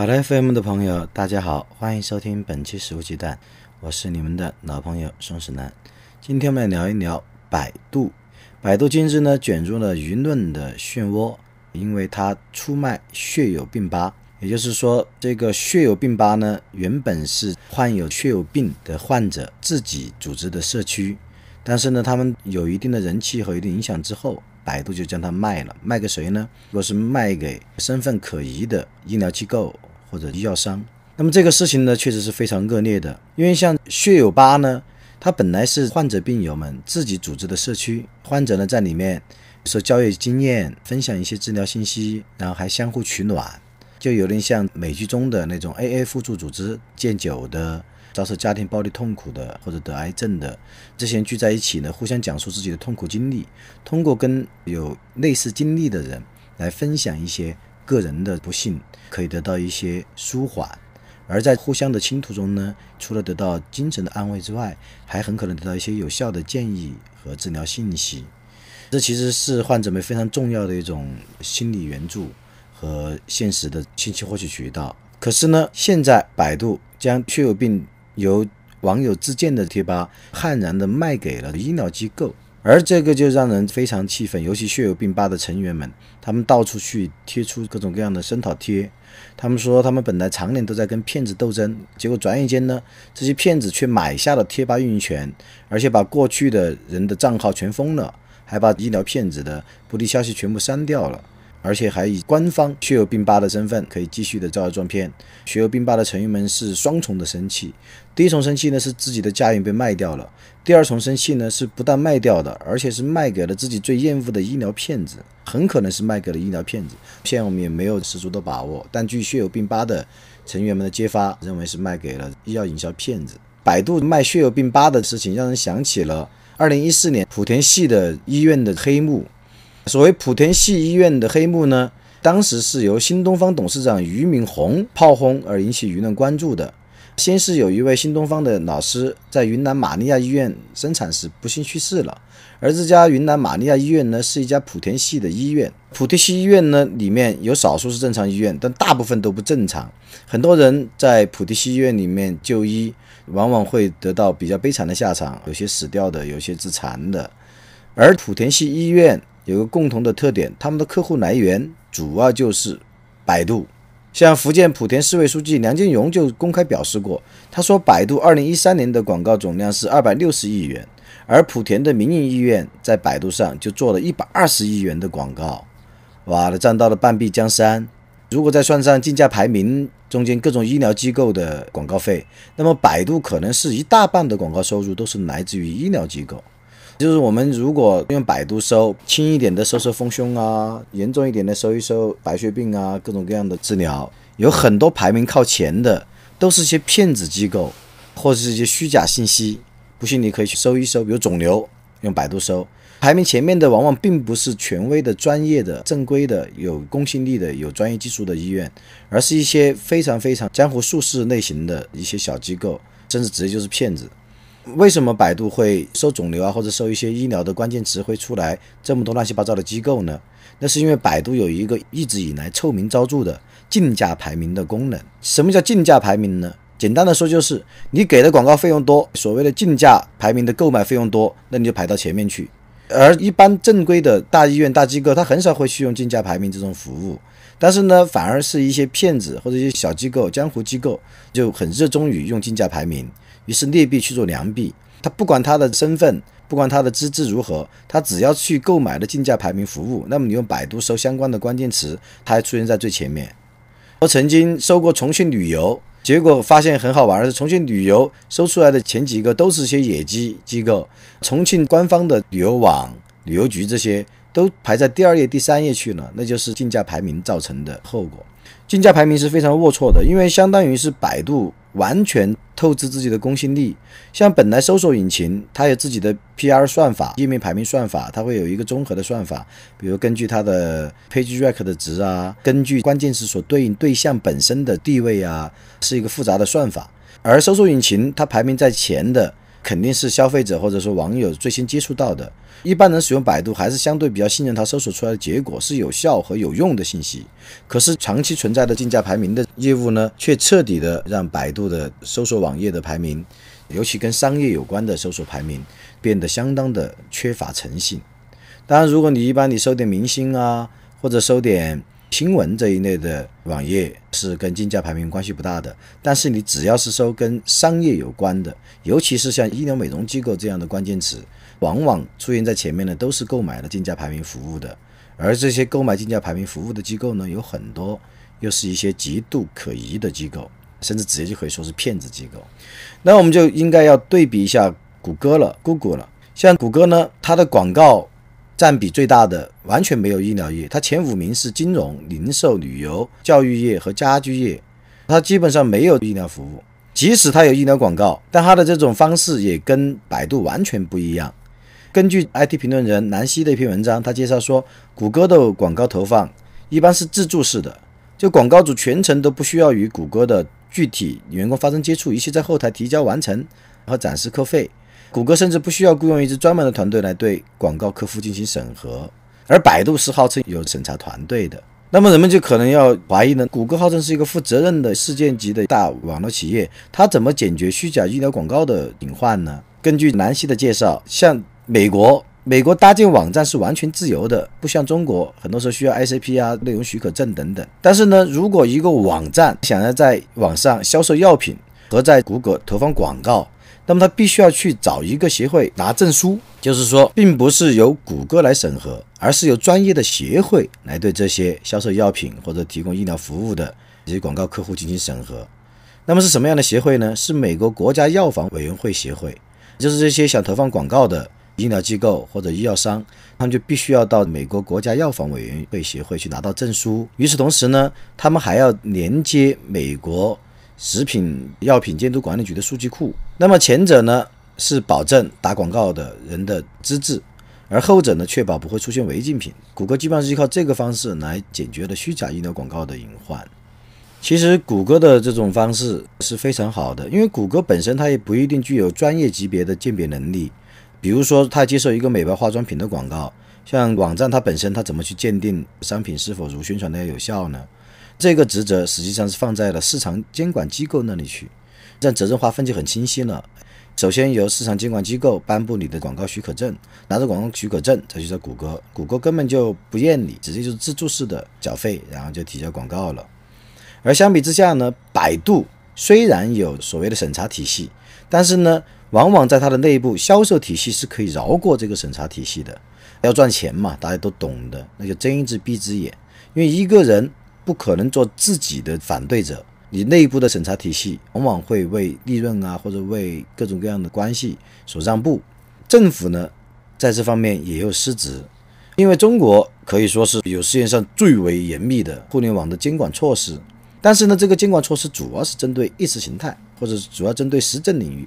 考拉 FM 的朋友，大家好，欢迎收听本期《食物鸡蛋》，我是你们的老朋友宋世南。今天我们来聊一聊百度。百度今日呢卷入了舆论的漩涡，因为它出卖血友病吧。也就是说，这个血友病吧呢，原本是患有血友病的患者自己组织的社区，但是呢，他们有一定的人气和一定影响之后，百度就将它卖了。卖给谁呢？如果是卖给身份可疑的医疗机构或者医药商，那么这个事情呢，确实是非常恶劣的。因为像血友吧呢，它本来是患者病友们自己组织的社区，患者呢在里面说交易经验，分享一些治疗信息，然后还相互取暖。就有点像美剧中的那种 AA 互助组织，戒酒的、遭受家庭暴力痛苦的或者得癌症的这些人聚在一起呢，互相讲述自己的痛苦经历，通过跟有类似经历的人来分享一些个人的不幸，可以得到一些舒缓。而在互相的倾吐中呢，除了得到精神的安慰之外，还很可能得到一些有效的建议和治疗信息。这其实是患者们非常重要的一种心理援助。和现实的信息获取渠道。可是呢，现在百度将血友病由网友自荐的贴吧悍然的卖给了医疗机构，而这个就让人非常气愤。尤其血友病吧的成员们，他们到处去贴出各种各样的声讨贴，他们说他们本来常年都在跟骗子斗争，结果转眼间呢，这些骗子却买下了贴吧运营权，而且把过去的人的账号全封了，还把医疗骗子的不利消息全部删掉了。而且还以官方血友病吧的身份，可以继续的招摇撞骗。血友病吧的成员们是双重的生气：第一重生气呢是自己的家园被卖掉了；第二重生气呢是不但卖掉的，而且是卖给了自己最厌恶的医疗骗子，很可能是卖给了医疗骗子。现在我们也没有十足的把握，但据血友病吧的成员们的揭发，认为是卖给了医药营销骗子。百度卖血友病吧的事情，让人想起了二零一四年莆田系的医院的黑幕。所谓莆田系医院的黑幕呢，当时是由新东方董事长俞敏洪炮轰而引起舆论关注的。先是有一位新东方的老师在云南玛利亚医院生产时不幸去世了，而这家云南玛利亚医院呢是一家莆田系的医院。莆田系医院呢里面有少数是正常医院，但大部分都不正常。很多人在莆田系医院里面就医，往往会得到比较悲惨的下场，有些死掉的，有些自残的。而莆田系医院。有个共同的特点，他们的客户来源主要就是百度。像福建莆田市委书记梁建荣就公开表示过，他说百度二零一三年的广告总量是二百六十亿元，而莆田的民营医院在百度上就做了一百二十亿元的广告，哇，占到了半壁江山。如果再算上竞价排名中间各种医疗机构的广告费，那么百度可能是一大半的广告收入都是来自于医疗机构。就是我们如果用百度搜轻一点的搜搜丰胸啊，严重一点的搜一搜白血病啊，各种各样的治疗，有很多排名靠前的，都是些骗子机构或者是一些虚假信息。不信你可以去搜一搜，比如肿瘤，用百度搜，排名前面的往往并不是权威的、专业的、正规的、有公信力的、有专业技术的医院，而是一些非常非常江湖术士类型的一些小机构，甚至直接就是骗子。为什么百度会搜肿瘤啊，或者搜一些医疗的关键词会出来这么多乱七八糟的机构呢？那是因为百度有一个一直以来臭名昭著的竞价排名的功能。什么叫竞价排名呢？简单的说就是你给的广告费用多，所谓的竞价排名的购买费用多，那你就排到前面去。而一般正规的大医院、大机构，它很少会去用竞价排名这种服务。但是呢，反而是一些骗子或者一些小机构、江湖机构就很热衷于用竞价排名。于是劣币去做良币，他不管他的身份，不管他的资质如何，他只要去购买的竞价排名服务，那么你用百度搜相关的关键词，它还出现在最前面。我曾经搜过重庆旅游，结果发现很好玩的是，重庆旅游搜出来的前几个都是些野鸡机构，重庆官方的旅游网、旅游局这些都排在第二页、第三页去了，那就是竞价排名造成的后果。竞价排名是非常龌龊的，因为相当于是百度完全透支自己的公信力。像本来搜索引擎，它有自己的 PR 算法、页面排名算法，它会有一个综合的算法，比如根据它的 PageRank 的值啊，根据关键词所对应对象本身的地位啊，是一个复杂的算法。而搜索引擎它排名在前的。肯定是消费者或者说网友最先接触到的。一般人使用百度还是相对比较信任它搜索出来的结果是有效和有用的信息。可是长期存在的竞价排名的业务呢，却彻底的让百度的搜索网页的排名，尤其跟商业有关的搜索排名，变得相当的缺乏诚信。当然，如果你一般你搜点明星啊，或者搜点。新闻这一类的网页是跟竞价排名关系不大的，但是你只要是搜跟商业有关的，尤其是像医疗美容机构这样的关键词，往往出现在前面的都是购买了竞价排名服务的。而这些购买竞价排名服务的机构呢，有很多又是一些极度可疑的机构，甚至直接就可以说是骗子机构。那我们就应该要对比一下谷歌了，Google 了。像谷歌呢，它的广告。占比最大的完全没有医疗业，它前五名是金融、零售、旅游、教育业和家居业，它基本上没有医疗服务。即使它有医疗广告，但它的这种方式也跟百度完全不一样。根据 IT 评论人南希的一篇文章，他介绍说，谷歌的广告投放一般是自助式的，就广告主全程都不需要与谷歌的具体员工发生接触，一切在后台提交完成然后展示扣费。谷歌甚至不需要雇佣一支专门的团队来对广告客户进行审核，而百度是号称有审查团队的。那么人们就可能要怀疑呢？谷歌号称是一个负责任的世界级的大网络企业，它怎么解决虚假医疗广告的隐患呢？根据南希的介绍，像美国，美国搭建网站是完全自由的，不像中国，很多时候需要 ICP 啊、内容许可证等等。但是呢，如果一个网站想要在网上销售药品和在谷歌投放广告，那么他必须要去找一个协会拿证书，就是说，并不是由谷歌来审核，而是由专业的协会来对这些销售药品或者提供医疗服务的这些广告客户进行审核。那么是什么样的协会呢？是美国国家药房委员会协会，就是这些想投放广告的医疗机构或者医药商，他们就必须要到美国国家药房委员会协会去拿到证书。与此同时呢，他们还要连接美国。食品药品监督管理局的数据库，那么前者呢是保证打广告的人的资质，而后者呢确保不会出现违禁品。谷歌基本上是依靠这个方式来解决了虚假医疗广告的隐患。其实谷歌的这种方式是非常好的，因为谷歌本身它也不一定具有专业级别的鉴别能力。比如说，它接受一个美白化妆品的广告，像网站它本身它怎么去鉴定商品是否如宣传的有效呢？这个职责实际上是放在了市场监管机构那里去，这样责任划分就很清晰了。首先由市场监管机构颁布你的广告许可证，拿着广告许可证再去找谷歌，谷歌根本就不验你，直接就是自助式的缴费，然后就提交广告了。而相比之下呢，百度虽然有所谓的审查体系，但是呢，往往在它的内部销售体系是可以绕过这个审查体系的。要赚钱嘛，大家都懂的，那就睁一只闭一只眼，因为一个人。不可能做自己的反对者，你内部的审查体系往往会为利润啊，或者为各种各样的关系所让步。政府呢，在这方面也有失职，因为中国可以说是有世界上最为严密的互联网的监管措施，但是呢，这个监管措施主要是针对意识形态，或者主要针对时政领域，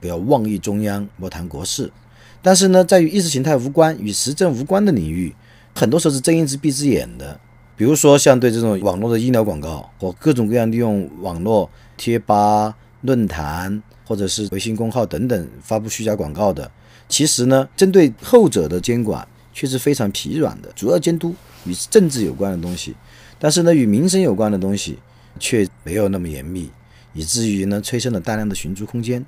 不要妄议中央，莫谈国事。但是呢，在与意识形态无关、与时政无关的领域，很多时候是睁一只闭一只眼的。比如说，像对这种网络的医疗广告，或各种各样利用网络贴吧、论坛或者是微信公号等等发布虚假广告的，其实呢，针对后者的监管却是非常疲软的。主要监督与政治有关的东西，但是呢，与民生有关的东西却没有那么严密，以至于呢，催生了大量的寻租空间。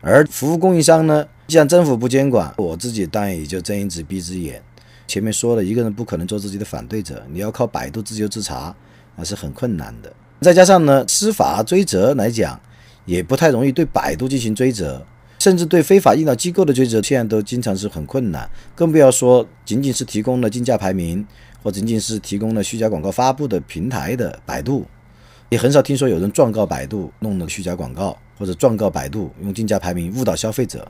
而服务供应商呢，既然政府不监管，我自己当然也就睁一只闭一只眼。前面说了一个人不可能做自己的反对者，你要靠百度自由自查，那是很困难的。再加上呢，司法追责来讲，也不太容易对百度进行追责，甚至对非法医疗机构的追责，现在都经常是很困难。更不要说仅仅是提供了竞价排名，或仅仅是提供了虚假广告发布的平台的百度，也很少听说有人状告百度弄了虚假广告，或者状告百度用竞价排名误导消费者。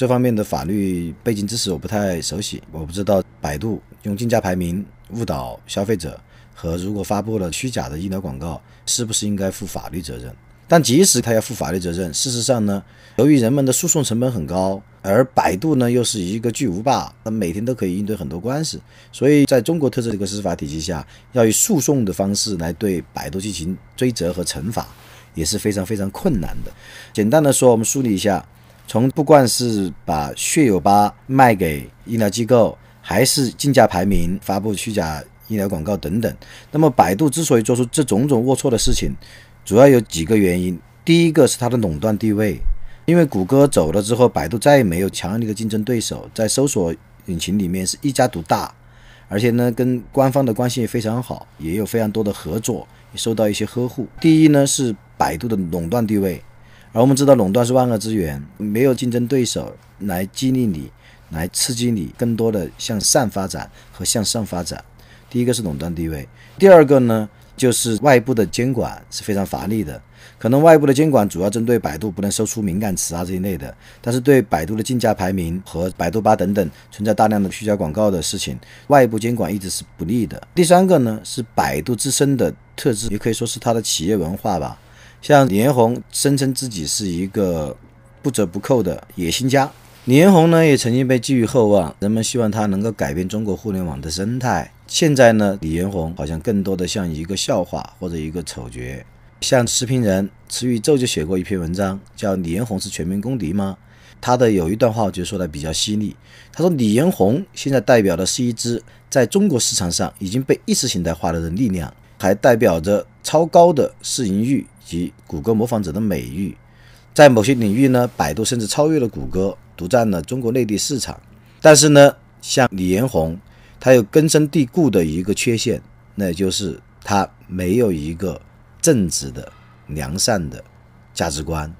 这方面的法律背景知识我不太熟悉，我不知道百度用竞价排名误导消费者和如果发布了虚假的医疗广告，是不是应该负法律责任？但即使他要负法律责任，事实上呢，由于人们的诉讼成本很高，而百度呢又是一个巨无霸，那每天都可以应对很多官司，所以在中国特色这个司法体系下，要以诉讼的方式来对百度进行追责和惩罚，也是非常非常困难的。简单的说，我们梳理一下，从不管是把血友吧卖给医疗机构，还是竞价排名发布虚假医疗广告等等，那么百度之所以做出这种种龌龊的事情，主要有几个原因，第一个是它的垄断地位，因为谷歌走了之后，百度再也没有强力的竞争对手，在搜索引擎里面是一家独大，而且呢，跟官方的关系也非常好，也有非常多的合作，也受到一些呵护。第一呢是百度的垄断地位，而我们知道垄断是万恶之源，没有竞争对手来激励你，来刺激你更多的向善发展和向上发展。第一个是垄断地位，第二个呢？就是外部的监管是非常乏力的，可能外部的监管主要针对百度不能搜出敏感词啊这一类的，但是对百度的竞价排名和百度吧等等存在大量的虚假广告的事情，外部监管一直是不利的。第三个呢是百度自身的特质，也可以说是它的企业文化吧。像李彦宏声称自己是一个不折不扣的野心家。李彦宏呢，也曾经被寄予厚望，人们希望他能够改变中国互联网的生态。现在呢，李彦宏好像更多的像一个笑话或者一个丑角。像时评人池宇宙就写过一篇文章，叫《李彦宏是全民公敌吗》？他的有一段话，我觉得说的比较犀利。他说，李彦宏现在代表的是一支在中国市场上已经被意识形态化了的力量，还代表着超高的市盈率及谷歌模仿者的美誉。在某些领域呢，百度甚至超越了谷歌。独占了中国内地市场，但是呢，像李彦宏，他有根深蒂固的一个缺陷，那就是他没有一个正直的、良善的价值观，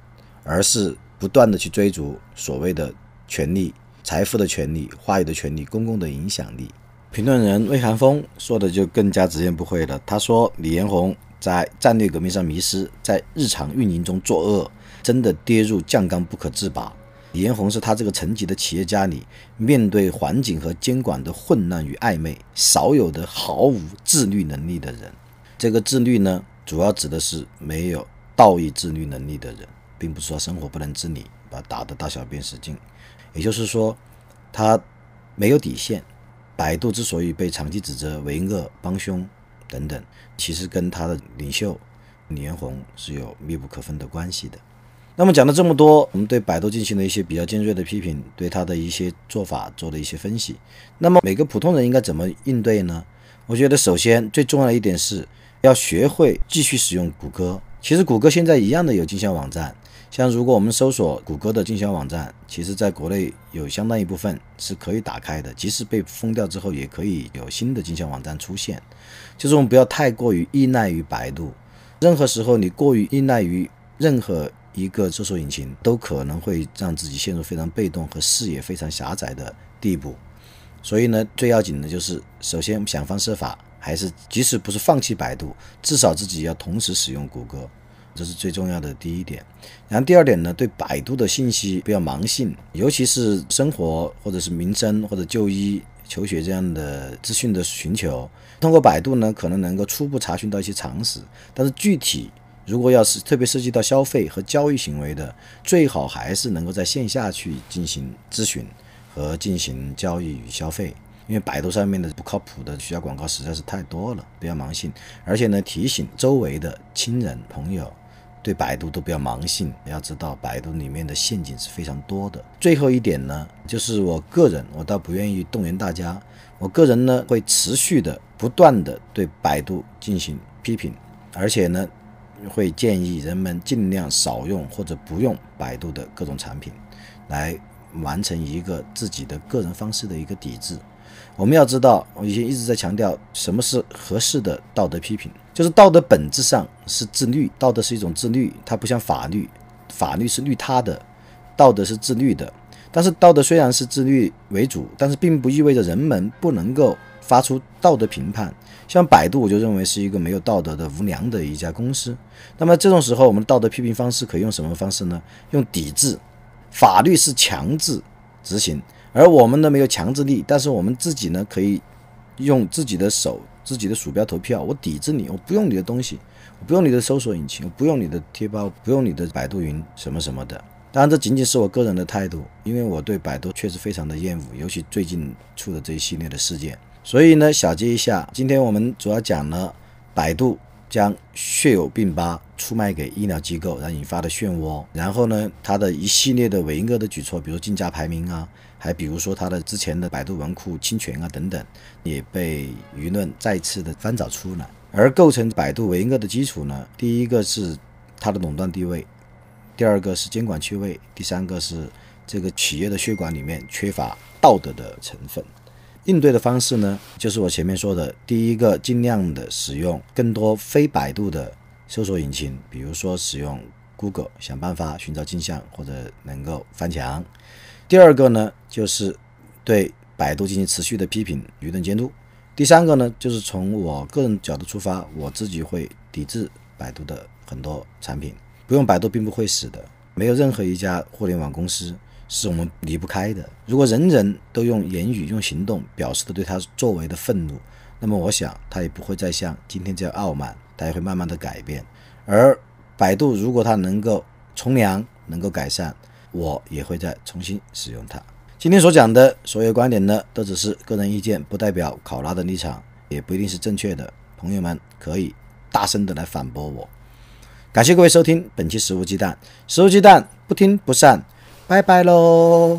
而是不断的去追逐所谓的权利、财富的权利、话语的权利、公共的影响力。评论人魏寒风说的就更加直言不讳了，他说李彦宏在战略革命上迷失，在日常运营中作恶，真的跌入酱缸不可自拔。李彦宏是他这个层级的企业家里，面对环境和监管的混乱与暧昧，少有的毫无自律能力的人。这个自律呢，主要指的是没有道义自律能力的人，并不是说生活不能自理，把打的大小便失禁。也就是说，他没有底线。百度之所以被长期指责为恶帮凶等等，其实跟他的领袖李彦宏是有密不可分的关系的。那么讲了这么多，我们对百度进行了一些比较尖锐的批评，对他的一些做法做了一些分析。那么每个普通人应该怎么应对呢？我觉得首先最重要的一点是要学会继续使用谷歌。其实谷歌现在一样的有镜像网站，像如果我们搜索谷歌的经销网站，其实在国内有相当一部分是可以打开的，即使被封掉之后，也可以有新的经销网站出现。就是我们不要太过于依赖于百度，任何时候你过于依赖于任何。一个搜索引擎都可能会让自己陷入非常被动和视野非常狭窄的地步，所以呢，最要紧的就是首先想方设法，还是即使不是放弃百度，至少自己要同时使用谷歌，这是最重要的第一点。然后第二点呢，对百度的信息不要盲信，尤其是生活或者是民生或者就医、求学这样的资讯的寻求，通过百度呢，可能能够初步查询到一些常识，但是具体。如果要是特别涉及到消费和交易行为的，最好还是能够在线下去进行咨询和进行交易与消费，因为百度上面的不靠谱的虚假广告实在是太多了，不要盲信。而且呢，提醒周围的亲人朋友，对百度都不要盲信，要知道百度里面的陷阱是非常多的。最后一点呢，就是我个人，我倒不愿意动员大家，我个人呢会持续的、不断的对百度进行批评，而且呢。会建议人们尽量少用或者不用百度的各种产品，来完成一个自己的个人方式的一个抵制。我们要知道，我以前一直在强调，什么是合适的道德批评，就是道德本质上是自律，道德是一种自律，它不像法律，法律是律他的，道德是自律的。但是道德虽然是自律为主，但是并不意味着人们不能够。发出道德评判，像百度，我就认为是一个没有道德的无良的一家公司。那么这种时候，我们道德批评方式可以用什么方式呢？用抵制，法律是强制执行，而我们呢没有强制力，但是我们自己呢可以用自己的手、自己的鼠标投票。我抵制你，我不用你的东西，我不用你的搜索引擎，我不用你的贴吧，不用你的百度云什么什么的。当然，这仅仅是我个人的态度，因为我对百度确实非常的厌恶，尤其最近出的这一系列的事件。所以呢，小结一下，今天我们主要讲了百度将血友病吧出卖给医疗机构，然后引发的漩涡。然后呢，它的一系列的伪恶的举措，比如竞价排名啊，还比如说它的之前的百度文库侵权啊等等，也被舆论再次的翻找出来。而构成百度为恶的基础呢，第一个是它的垄断地位。第二个是监管缺位，第三个是这个企业的血管里面缺乏道德的成分。应对的方式呢，就是我前面说的，第一个尽量的使用更多非百度的搜索引擎，比如说使用 Google，想办法寻找镜像或者能够翻墙。第二个呢，就是对百度进行持续的批评、舆论监督。第三个呢，就是从我个人角度出发，我自己会抵制百度的很多产品。不用百度并不会死的，没有任何一家互联网公司是我们离不开的。如果人人都用言语、用行动表示的对他作为的愤怒，那么我想他也不会再像今天这样傲慢，他也会慢慢的改变。而百度如果它能够从良、能够改善，我也会再重新使用它。今天所讲的所有观点呢，都只是个人意见，不代表考拉的立场，也不一定是正确的。朋友们可以大声的来反驳我。感谢各位收听本期《食物鸡蛋》，食物鸡蛋不听不散，拜拜喽。